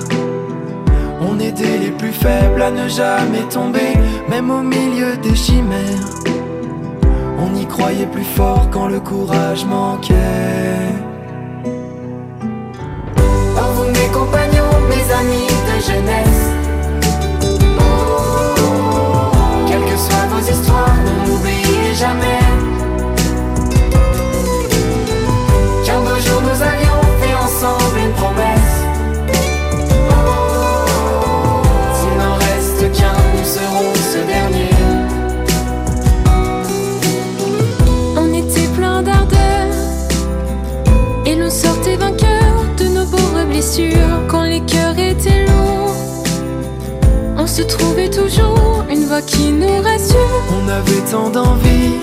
on était les plus faibles à ne jamais tomber. Même au milieu des chimères, on y croyait plus fort quand le courage manquait. Oh, vous mes compagnons, mes amis de jeunesse. Quelles que soient vos histoires, ne m'oubliez jamais. Se toujours une voix qui nous rassure. On avait tant d'envie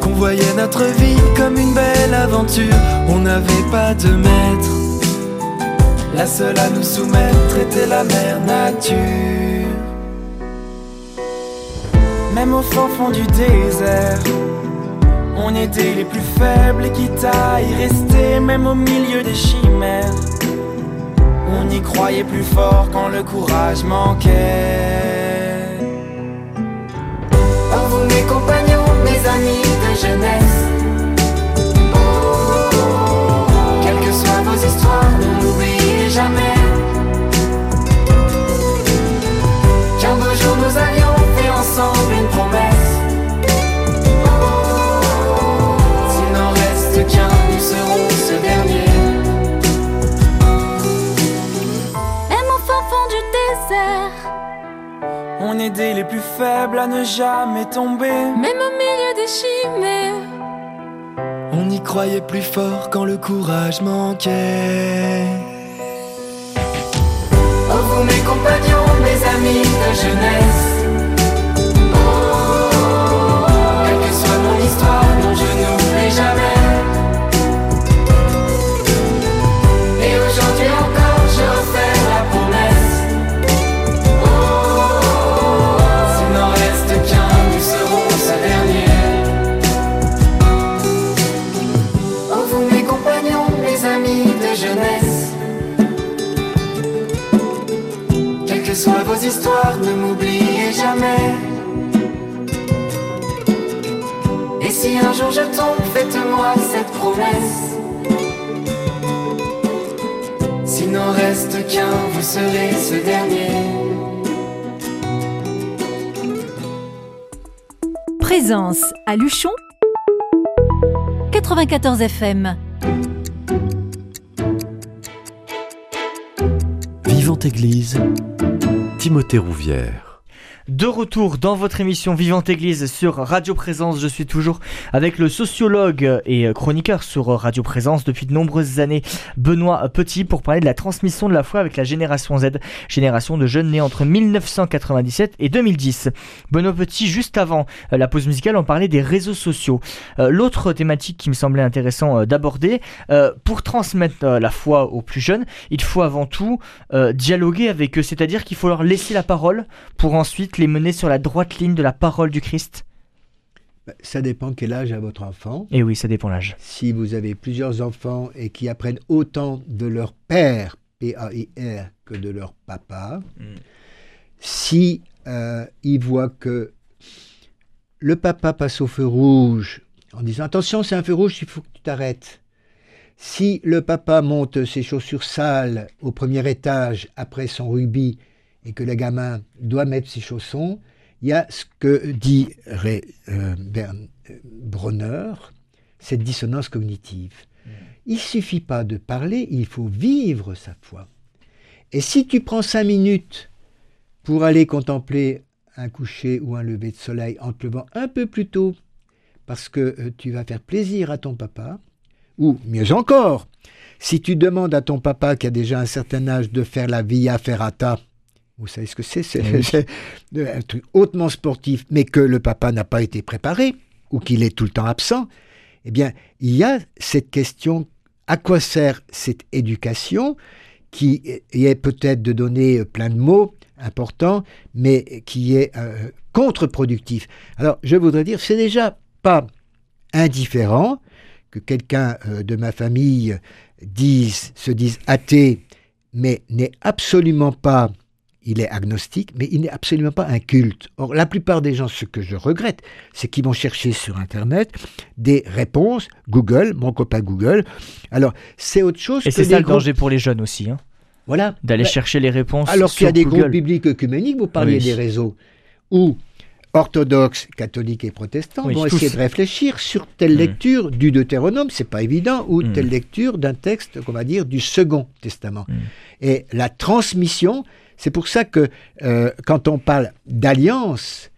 qu'on voyait notre vie comme une belle aventure. On n'avait pas de maître. La seule à nous soumettre était la mère nature. Même au fin fond du désert, on était les plus faibles et quitte à y rester, même au milieu des chimères. On y croyait plus fort quand le courage manquait. Oh, vous mes compagnons, mes amis de jeunesse. Croyait plus fort quand le courage manquait. Oh vous mes compagnons, mes amis de jeunesse. Jour je tombe, faites-moi cette promesse S'il n'en reste qu'un, vous serez ce dernier Présence à Luchon 94 FM. Vivante Église, Timothée Rouvière. De retour dans votre émission Vivante Église sur Radio Présence, je suis toujours avec le sociologue et chroniqueur sur Radio Présence depuis de nombreuses années, Benoît Petit, pour parler de la transmission de la foi avec la génération Z, génération de jeunes nés entre 1997 et 2010. Benoît Petit, juste avant euh, la pause musicale, on parlait des réseaux sociaux. Euh, L'autre thématique qui me semblait intéressant euh, d'aborder, pour transmettre la foi aux plus jeunes, il faut avant tout dialoguer avec eux, c'est-à-dire qu'il faut leur laisser la parole pour ensuite les mener sur la droite ligne de la parole du Christ Bah, Ça dépend quel âge a votre enfant. Et oui, ça dépend l'âge. Si vous avez plusieurs enfants et qui apprennent autant de leur père, P-A-I-R, que de leur papa, Mm. si euh, ils voient que le papa passe au feu rouge en disant attention c'est un feu rouge, il faut que tu t'arrêtes. Si le papa monte ses chaussures sales au premier étage après son rugby et que le gamin doit mettre ses chaussons, il y a ce que dit Ray, euh, Bern- euh, Bronner, cette dissonance cognitive. Il suffit pas de parler, il faut vivre sa foi. Et si tu prends cinq minutes pour aller contempler un coucher ou un lever de soleil en te levant un peu plus tôt, parce que euh, tu vas faire plaisir à ton papa, ou mieux encore, si tu demandes à ton papa qui a déjà un certain âge de faire la via ferrata, vous savez ce que c'est C'est Oui. c'est un truc hautement sportif, mais que le papa n'a pas été préparé, ou qu'il est tout le temps absent, eh bien, il y a cette question, à quoi sert cette éducation qui est peut-être de donner plein de mots importants, mais qui est euh, contre-productif. Alors, je voudrais dire, c'est déjà pas indifférent que quelqu'un euh, de ma famille dise, se dise athée, mais n'est absolument pas, il est agnostique, mais il n'est absolument pas un culte. Or, la plupart des gens, ce que je regrette, c'est qu'ils vont chercher sur Internet des réponses, Google, mon copain Google. Alors, c'est autre chose Et c'est ça le groupes- danger pour les jeunes aussi, hein, Voilà. d'aller Bah, chercher les réponses alors qu'il y a des Google. groupes bibliques œcuméniques, vous parliez Oui. des réseaux, où orthodoxes, catholiques et protestants Oui, vont tous. essayer de réfléchir sur telle Mm. lecture du Deutéronome, c'est pas évident, ou Mm. telle lecture d'un texte, qu'on va dire, du Second Testament. Mm. Et la transmission, c'est pour ça que euh, quand on parle d'alliance,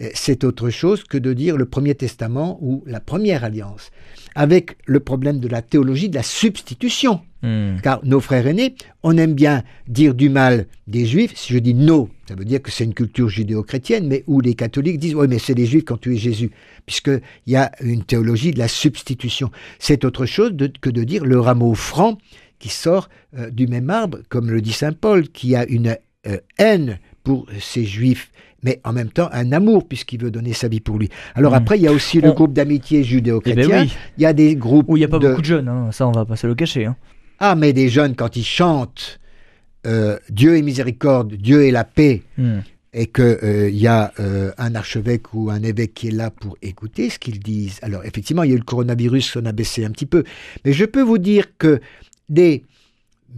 euh, c'est autre chose que de dire le Premier Testament ou la Première Alliance, avec le problème de la théologie de la substitution. Hmm. Car nos frères aînés, on aime bien dire du mal des juifs. Si je dis no, ça veut dire que c'est une culture judéo-chrétienne, mais où les catholiques disent oui, mais c'est les juifs quand tu es Jésus, puisqu'il y a une théologie de la substitution. C'est autre chose de- que de dire le rameau franc qui sort euh, du même arbre, comme le dit saint Paul, qui a une euh, haine pour ces juifs, mais en même temps un amour, puisqu'il veut donner sa vie pour lui. Alors après, il y a aussi le groupe d'amitié Eh ben judéo-chrétien. oui, Il y a des groupes où il n'y a pas de- beaucoup de jeunes, hein, ça on va pas se le cacher. hein. ah, mais des jeunes, quand ils chantent euh, Dieu est miséricorde, Dieu est la paix, Hmm. et qu'il y a euh, un archevêque ou un évêque qui est là pour écouter ce qu'ils disent. Alors, effectivement, il y a eu le coronavirus, on a baissé un petit peu. Mais je peux vous dire que des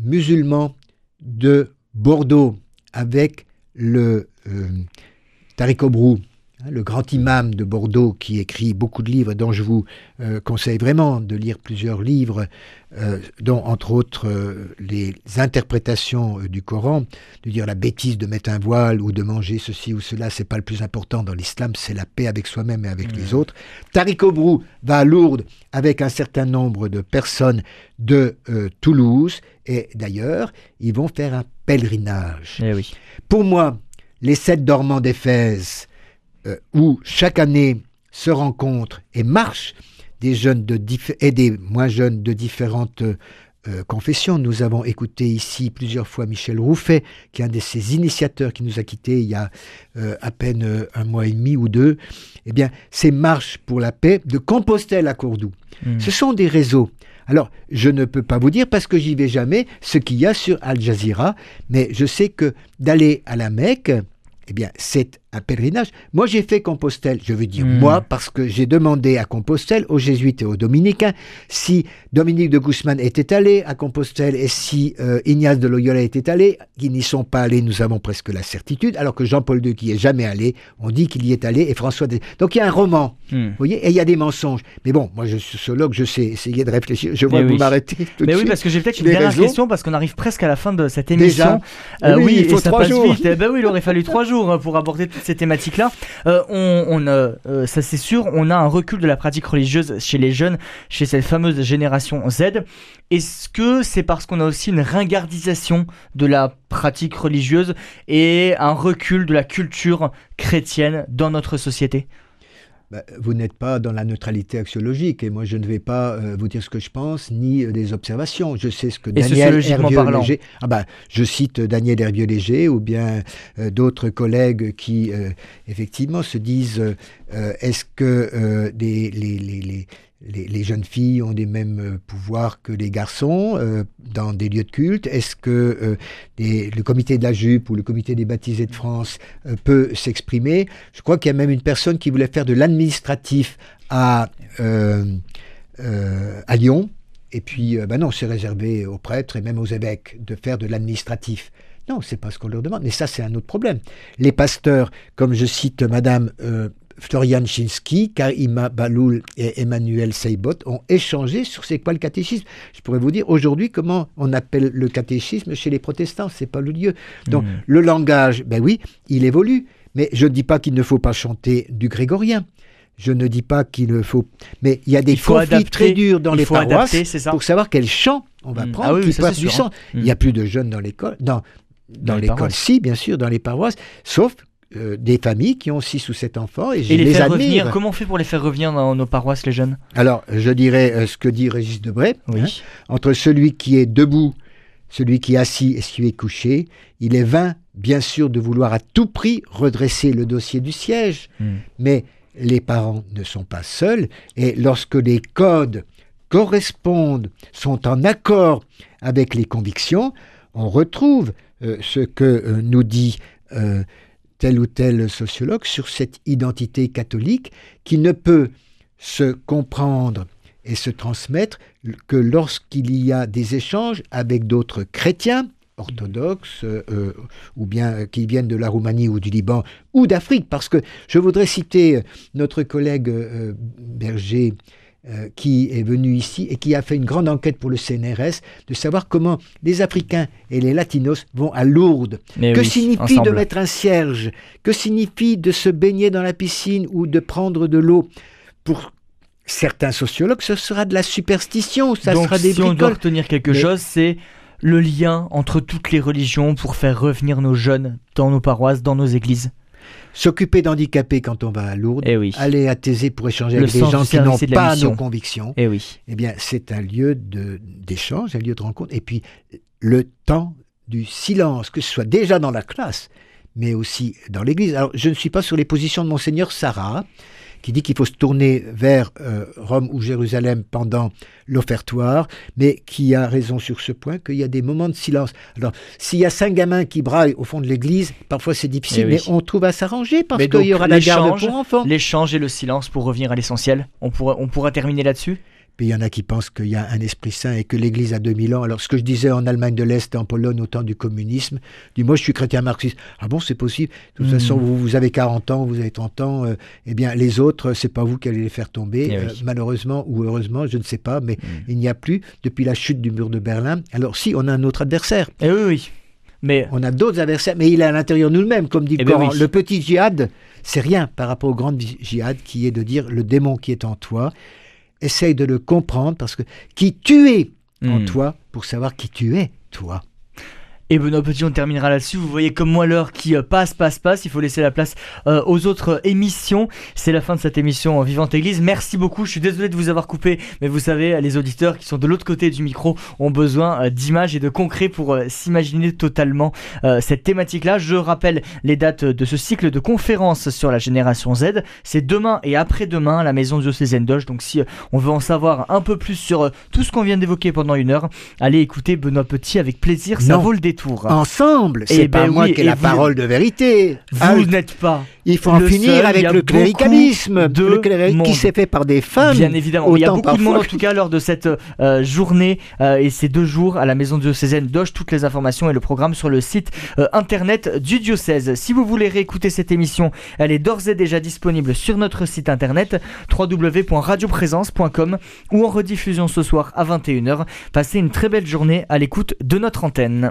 musulmans de Bordeaux, avec le euh, le grand imam de Bordeaux qui écrit beaucoup de livres, dont je vous euh, conseille vraiment de lire plusieurs livres, euh, dont entre autres euh, les interprétations du Coran, de dire la bêtise de mettre un voile ou de manger ceci ou cela, c'est pas le plus important dans l'islam, c'est la paix avec soi-même et avec les autres. Tariq Obrou va à Lourdes avec un certain nombre de personnes de Toulouse et d'ailleurs, ils vont faire un pèlerinage. Eh oui. Pour moi, les sept dormants d'Éphèse, euh, où chaque année se rencontrent et marchent des jeunes de et des moins jeunes de différentes euh, confessions. Nous avons écouté ici plusieurs fois Michel Rouffet, qui est un de ces initiateurs qui nous a quittés il y a euh, à peine un mois et demi ou deux. Eh bien, ces marches pour la paix de Compostelle à Cordoue. Mm. Ce sont des réseaux. Alors, je ne peux pas vous dire parce que j'y vais jamais ce qu'il y a sur Al Jazeera, mais je sais que d'aller à la Mecque, eh bien, c'est un pèlerinage. Moi, j'ai fait Compostelle. Je veux dire Hmm. moi parce que j'ai demandé à Compostelle, aux jésuites et aux dominicains, si Dominique de Guzman était allé à Compostelle et si euh, Ignace de Loyola était allé. Qu'ils n'y sont pas allés, nous avons presque la certitude, alors que Jean-Paul II, qui est jamais allé, on dit qu'il y est allé, et François. de- Donc, il y a un roman. Mm. Vous voyez, et il y a des mensonges. Mais bon, moi je suis sociologue, je sais essayer de réfléchir. Je vois que vous m'arrêtez Mais oui, parce que j'ai peut-être une dernière question parce qu'on arrive presque à la fin de cette émission. Déjà Euh, Oui, oui, il faut et ça trois passe jours. vite. Eh ben oui, il aurait fallu trois jours hein, pour aborder toutes ces thématiques-là. Euh, on, euh, euh, ça c'est sûr, on a un recul de la pratique religieuse chez les jeunes, chez cette fameuse génération Z. Est-ce que c'est parce qu'on a aussi une ringardisation de la pratique religieuse et un recul de la culture chrétienne dans notre société? Bah, vous n'êtes pas dans la neutralité axiologique et moi je ne vais pas euh, vous dire ce que je pense ni euh, des observations. Je sais ce que Daniel Hervieux-Léger. Ah bah, je cite Daniel Hervieux-Léger ou bien euh, d'autres collègues qui euh, effectivement se disent euh, euh, est-ce que euh, des- les, les, les, les, jeunes filles ont des mêmes euh, pouvoirs que les garçons euh, dans des lieux de culte Est-ce que euh, le comité de la jupe ou le comité des baptisés de France peut s'exprimer? Je crois qu'il y a même une personne qui voulait faire de l'administratif à, à Lyon. Et puis, ben non, c'est réservé aux prêtres et même aux évêques de faire de l'administratif. Non, c'est pas ce qu'on leur demande. Mais ça, c'est un autre problème. Les pasteurs, comme je cite Madame Florian Chinsky, Karima Baloul et Emmanuel Seibot, ont échangé sur c'est quoi le catéchisme. Je pourrais vous dire aujourd'hui comment on appelle le catéchisme chez les protestants. C'est pas le lieu. Donc, Mm. le langage, ben oui, il évolue. Mais je ne dis pas qu'il ne faut pas chanter du grégorien. Je ne dis pas qu'il ne faut. Mais il y a des conflits adapter, très durs dans les paroisses adapter, pour savoir quel chant on va Mm. prendre Ah oui, qui ça, passe du sûr, sang. hein. Il n'y a plus de jeunes dans l'école, dans, dans, l'école, si, bien sûr, dans les paroisses, sauf euh, des familles qui ont six ou sept enfants et je les, les, admire. revenir, comment on fait pour les faire revenir dans nos paroisses, les jeunes? Alors, je dirais euh, ce que dit Régis Debray. Oui. hein, entre celui qui est debout, celui qui est assis et celui qui est couché, il est vain, bien sûr, de vouloir à tout prix redresser le dossier du siège. Mm. Mais les parents ne sont pas seuls, et lorsque les codes correspondent, sont en accord avec les convictions, on retrouve euh, ce que nous dit tel ou tel sociologue sur cette identité catholique qui ne peut se comprendre et se transmettre que lorsqu'il y a des échanges avec d'autres chrétiens orthodoxes euh, ou bien qui viennent de la Roumanie ou du Liban ou d'Afrique. Parce que je voudrais citer notre collègue euh, Berger euh, qui est venu ici et qui a fait une grande enquête pour le CNRS de savoir comment les Africains et les Latinos vont à Lourdes. Mais que oui, signifie de mettre un cierge? Que signifie de se baigner dans la piscine ou de prendre de l'eau? Pour certains sociologues, ce sera de la superstition, ça Donc, sera des si on doit retenir quelque Mais- chose, c'est le lien entre toutes les religions pour faire revenir nos jeunes dans nos paroisses, dans nos églises. S'occuper d'handicapés quand on va à Lourdes, Eh oui. aller à Thésée pour échanger Le avec des gens qui n'ont de pas mission. nos convictions, Eh oui. eh bien, c'est un lieu d'échange, un lieu de rencontre. Et puis, le temps du silence, que ce soit déjà dans la classe, mais aussi dans l'église. Alors, je ne suis pas sur les positions de Monseigneur Sarah, qui dit qu'il faut se tourner vers euh, Rome ou Jérusalem pendant l'offertoire, mais qui a raison sur ce point, qu'il y a des moments de silence. Alors, s'il y a cinq gamins qui braillent au fond de l'église, parfois c'est difficile, Eh oui. mais on trouve à s'arranger parce qu'il y aura la garde l'échange, pour enfants. L'échange et le silence pour revenir à l'essentiel. On pourra, on pourra terminer là-dessus? Puis il y en a qui pensent qu'il y a un Esprit Saint et que l'Église a 2000 ans. Alors ce que je disais en Allemagne de l'Est et en Pologne au temps du communisme, du moi je suis chrétien marxiste. Ah bon, c'est possible? De toute Mhm. façon, vous, vous avez 40 ans, vous avez 30 ans. euh, eh bien, les autres, c'est pas vous qui allez les faire tomber. Eh Euh, malheureusement ou heureusement, je ne sais pas, mais Mhm. il n'y a plus depuis la chute du mur de Berlin. Alors si, on a un autre adversaire. Et oui, oui. Mais On a d'autres adversaires, mais il est à l'intérieur de nous-mêmes, comme dit le Eh ben Coran. oui. Le petit djihad, c'est rien par rapport au grand djihad qui est de dire le démon qui est en toi, essaye de le comprendre parce que qui tu es en Hmm. toi pour savoir qui tu es, toi. Et Benoît Petit, on terminera là-dessus. Vous voyez comme moi l'heure qui euh, passe, passe, passe. Il faut laisser la place euh, aux autres euh, émissions. C'est la fin de cette émission en Vivante Église. Merci beaucoup. Je suis désolé de vous avoir coupé, mais vous savez, les auditeurs qui sont de l'autre côté du micro ont besoin d'images et de concret pour euh, s'imaginer totalement euh, cette thématique-là. Je rappelle les dates de ce cycle de conférences sur la génération Z. C'est demain et après-demain à la maison diocésaine d'Oche. Donc si on veut en savoir un peu plus sur tout ce qu'on vient d'évoquer pendant une heure, allez écouter Benoît Petit avec plaisir. Ça Non. vaut le détour. Ensemble, Eh c'est pas ben moi oui, qui ai la vous- parole de vérité. Vous Ah, n'êtes pas. il faut en le finir seul, avec le cléricalisme, de le cléri- monde. qui s'est fait par des femmes. Bien évidemment, il y a beaucoup de monde en tout cas lors de cette euh, journée euh, et ces deux jours à la maison diocésaine d'Oche. Toutes les informations et le programme sur le site euh, internet du diocèse. Si vous voulez réécouter cette émission, elle est d'ores et déjà disponible sur notre site internet www.radioprésence.com ou en rediffusion ce soir à 21h. Passez une très belle journée à l'écoute de notre antenne.